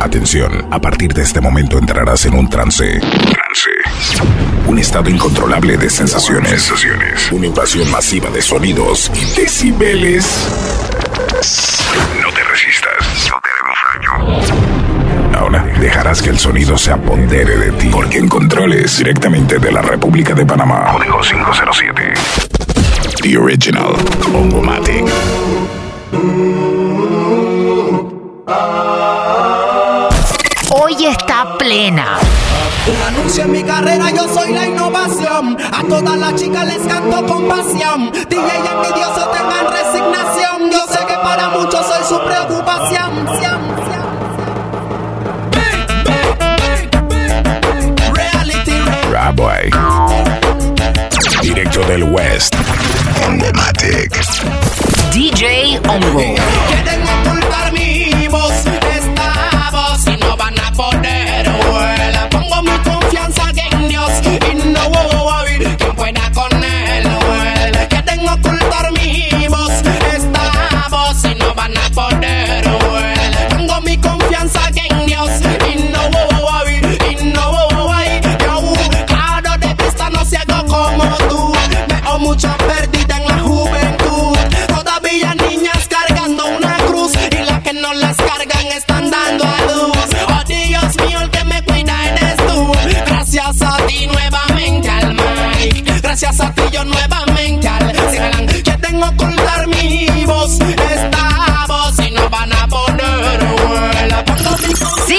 Atención, a partir de este momento entrarás en un trance. Trance. Un estado incontrolable de sensaciones. Una invasión masiva de sonidos y decibeles. No te resistas, no te daño. Ahora dejarás que el sonido se apodere de ti, porque en controles directamente de la República de Panamá. Código 507. The Original. Ongomatic. Malena. Anuncio en mi carrera, yo soy la innovación. A todas las chicas les canto con pasión. DJ envidiosos tengan resignación. Yo sé que para muchos soy su preocupación. Raboy. Directo del West. Ongomatic. DJ Ongo. Quieren ocultar mi voz.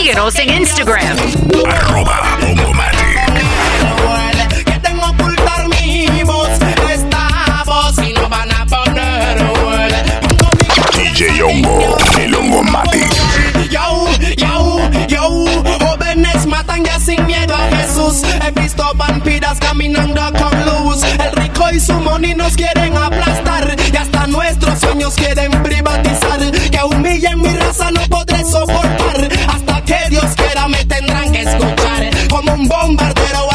Síguenos en Instagram. Arroba que tengo ocultar DJ Hongo, el Hongo Yo, yo, yo. Jóvenes matan ya sin miedo a Jesús. He visto vampiras caminando con luz. El rico y su moni nos quieren aplastar. Y hasta nuestros sueños quieren privatizar. Que humillen mi raza, no podré soportar. bombardero.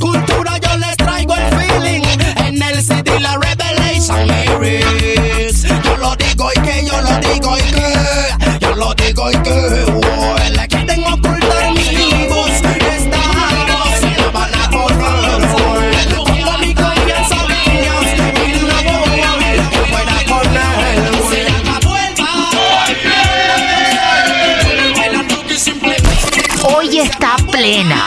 Cultura, yo les traigo el feeling. En el la Yo lo digo y que, yo lo digo y que, yo lo digo y que, Hoy está plena.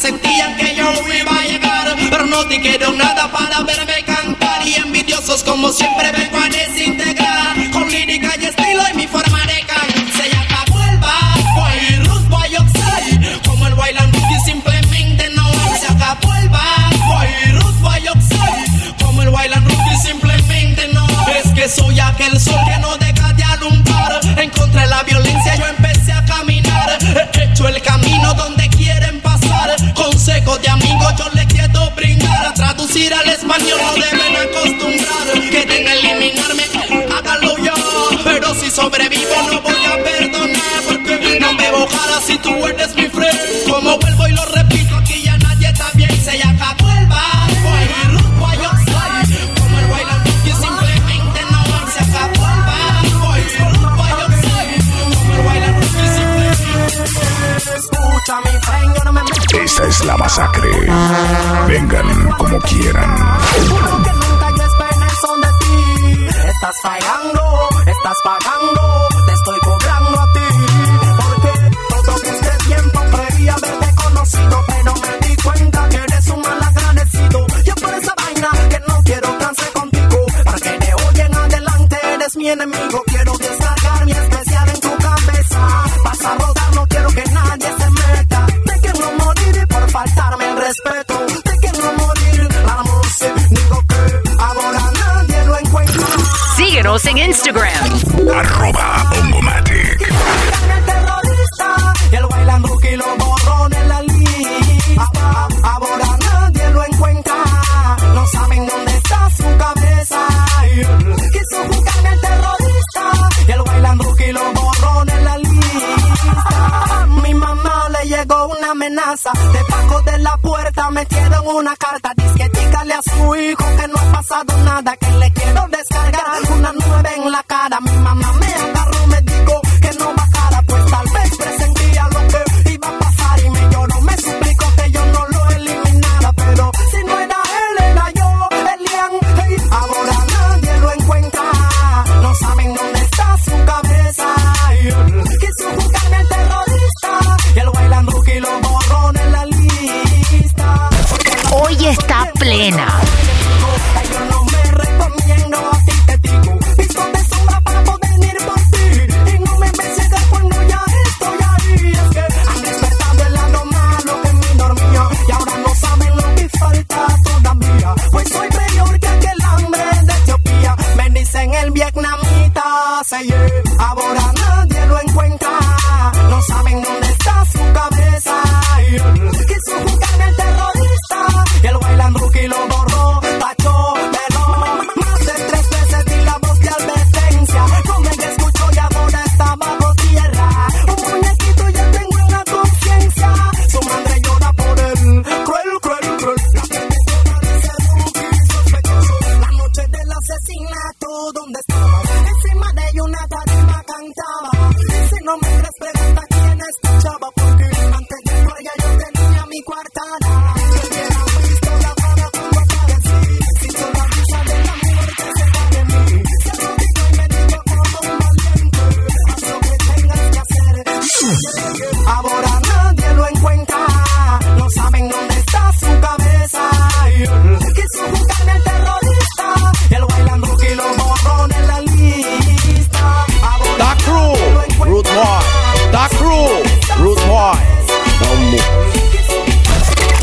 sentían que yo iba a llegar, pero no dijeron nada para verme cantar y envidiosos como siempre vengo a desintegrar con lírica y estilo y mi forma de cantar. Se llama vuelva, voy Ruth, voy como el bailan y simplemente no se acaba. Vuelva, voy Ruth, voy como el bailan y simplemente no. Es que soy aquel sol que no de la masacre. Vengan como quieran. Juro que nunca de ti. Estás fallando, estás pagando, te estoy cobrando a ti. Porque todo este tiempo creía haberte conocido, pero me di cuenta que eres un mal agradecido. Yo por esa vaina que no quiero trance contigo. Para que de hoy en adelante eres mi enemigo. Instagram.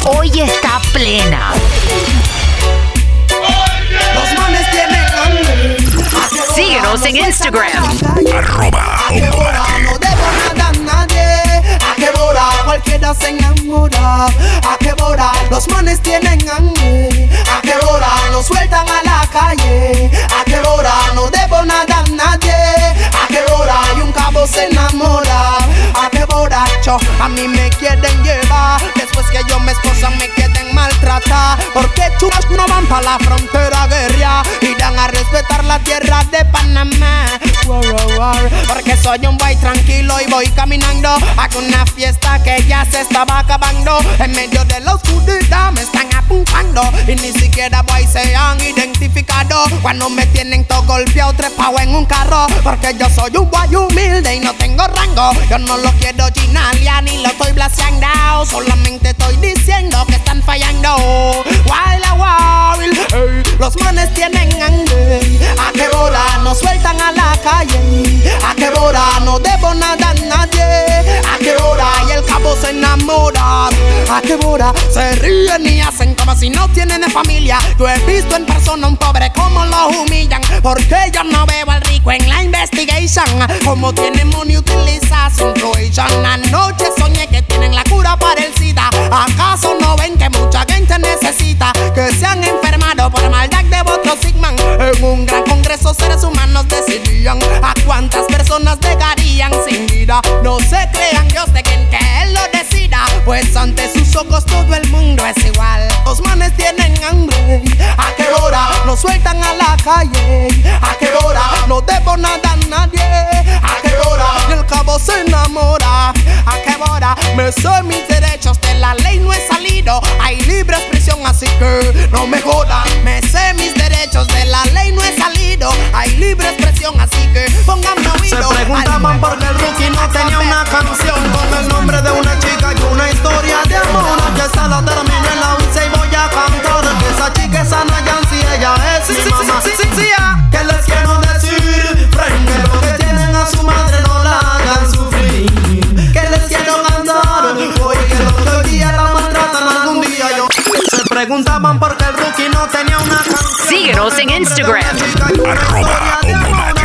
Hoy está plena. Los manes tienen hambre. Síguenos en Instagram. Arroba A qué hora no Ongomatic. debo nada a nadie. A qué hora cualquiera se enamora. A qué hora los manes tienen hambre. A qué hora nos sueltan a la calle. A qué hora no debo nada a nadie. A qué hora y un cabo se enamora. A mí me quieren llevar. Después que yo me esposan me quieren maltratar. Porque chulos no van para la frontera guerra. Irán a respetar la tierra de Panamá. Porque soy un boy tranquilo y voy caminando a una fiesta que ya se estaba acabando. En medio de la oscuridad me están apuntando y ni siquiera boy se han identificado. Cuando me tienen todo golpeado, trepado en un carro. Porque yo soy un boy humilde y no tengo rango. Yo no lo quiero ginalia ni lo estoy blaseando. Solamente estoy diciendo que están fallando. Wild a wild, ey, los manes tienen hambre. A qué hora nos sueltan a la calle. A qué hora no debo nada a nadie. A qué hora y el cabo se enamora. A qué hora se ríen y hacen como si no tienen familia. Yo he visto en persona un pobre como lo humillan. Porque yo no veo al rico en la investigation. Como tiene money utiliza su influation. Humanos decidían a cuántas personas dejarían sin vida. No se crean Dios de quien que él lo decida, pues ante sus ojos todo el mundo es igual. Canción con el nombre de una chica y una historia de amor. Que esa la terminé en la once y voy a cantar. Que esa chica es Ana Yancy, ella es mi mamá. Que les quiero decir, frente lo que tienen a su madre no la hagan sufrir. Que les quiero cantar, hoy que los que hoy día la maltratan algún día yo. Se preguntaban por qué el rookie no tenía una canción. Síguenos en Instagram. Arroba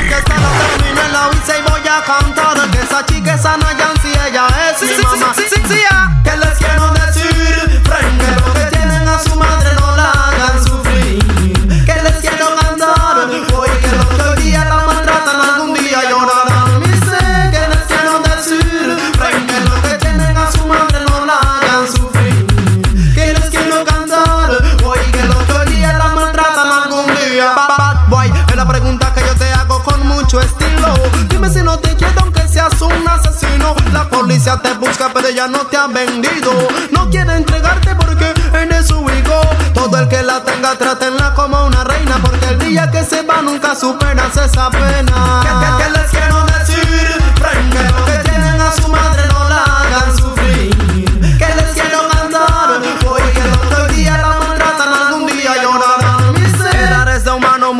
día. Bad, boy, es la pregunta que yo te hago con mucho estilo. Dime si no te quiero aunque seas un asesino. La policía te busca pero ella no te ha vendido. No quiere entregarte porque eres su hijo. Todo el que la tenga trátenla como una reina porque el día que se va nunca superas esa pena. ¿Qué, qué, qué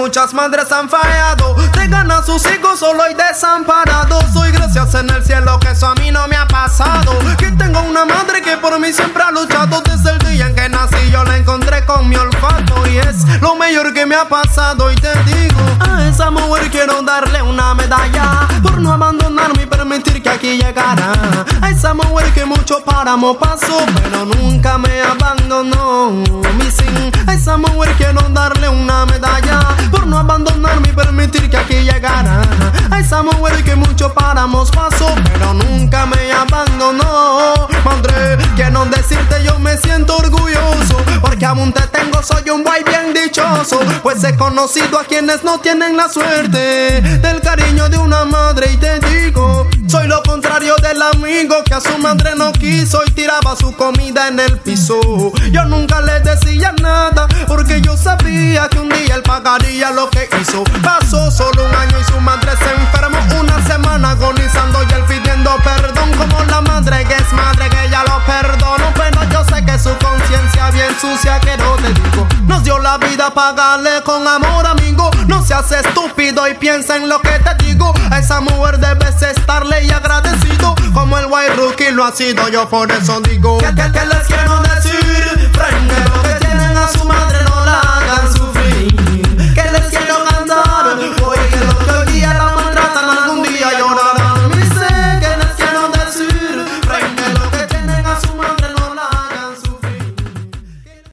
muchas madres han fallado. Dejan a sus hijos solo y desamparados. Soy gracias en el cielo que eso a mí no me ha Que tengo una madre que por mí siempre ha luchado. Desde el día en que nací yo la encontré con mi olfato. Y es lo mejor que me ha pasado. Y te digo, a esa mujer quiero darle una medalla. Por no abandonarme y permitir que aquí llegara. A esa mujer que mucho páramo pasó. Pero nunca me abandonó. Mi sin, a esa mujer quiero darle una medalla. Por no abandonarme y permitir que aquí llegara. A esa mujer que mucho páramos pasó. Pero nunca me abandonó. Madre, quiero decirte yo me siento orgulloso. Porque aún te tengo, soy un guay bien dichoso. Pues he conocido a quienes no tienen la suerte del cariño de una madre. Y te digo, soy lo contrario del amigo que a su madre no quiso y tiraba su comida en el piso. Yo nunca le decía nada porque yo sabía que un día él pagaría lo que hizo. Pasó solo un año y su madre se pagarle con amor amigo. No seas estúpido y piensa en lo que te digo. A esa mujer debes estarle y agradecido como el white rookie lo ha sido. Yo por eso digo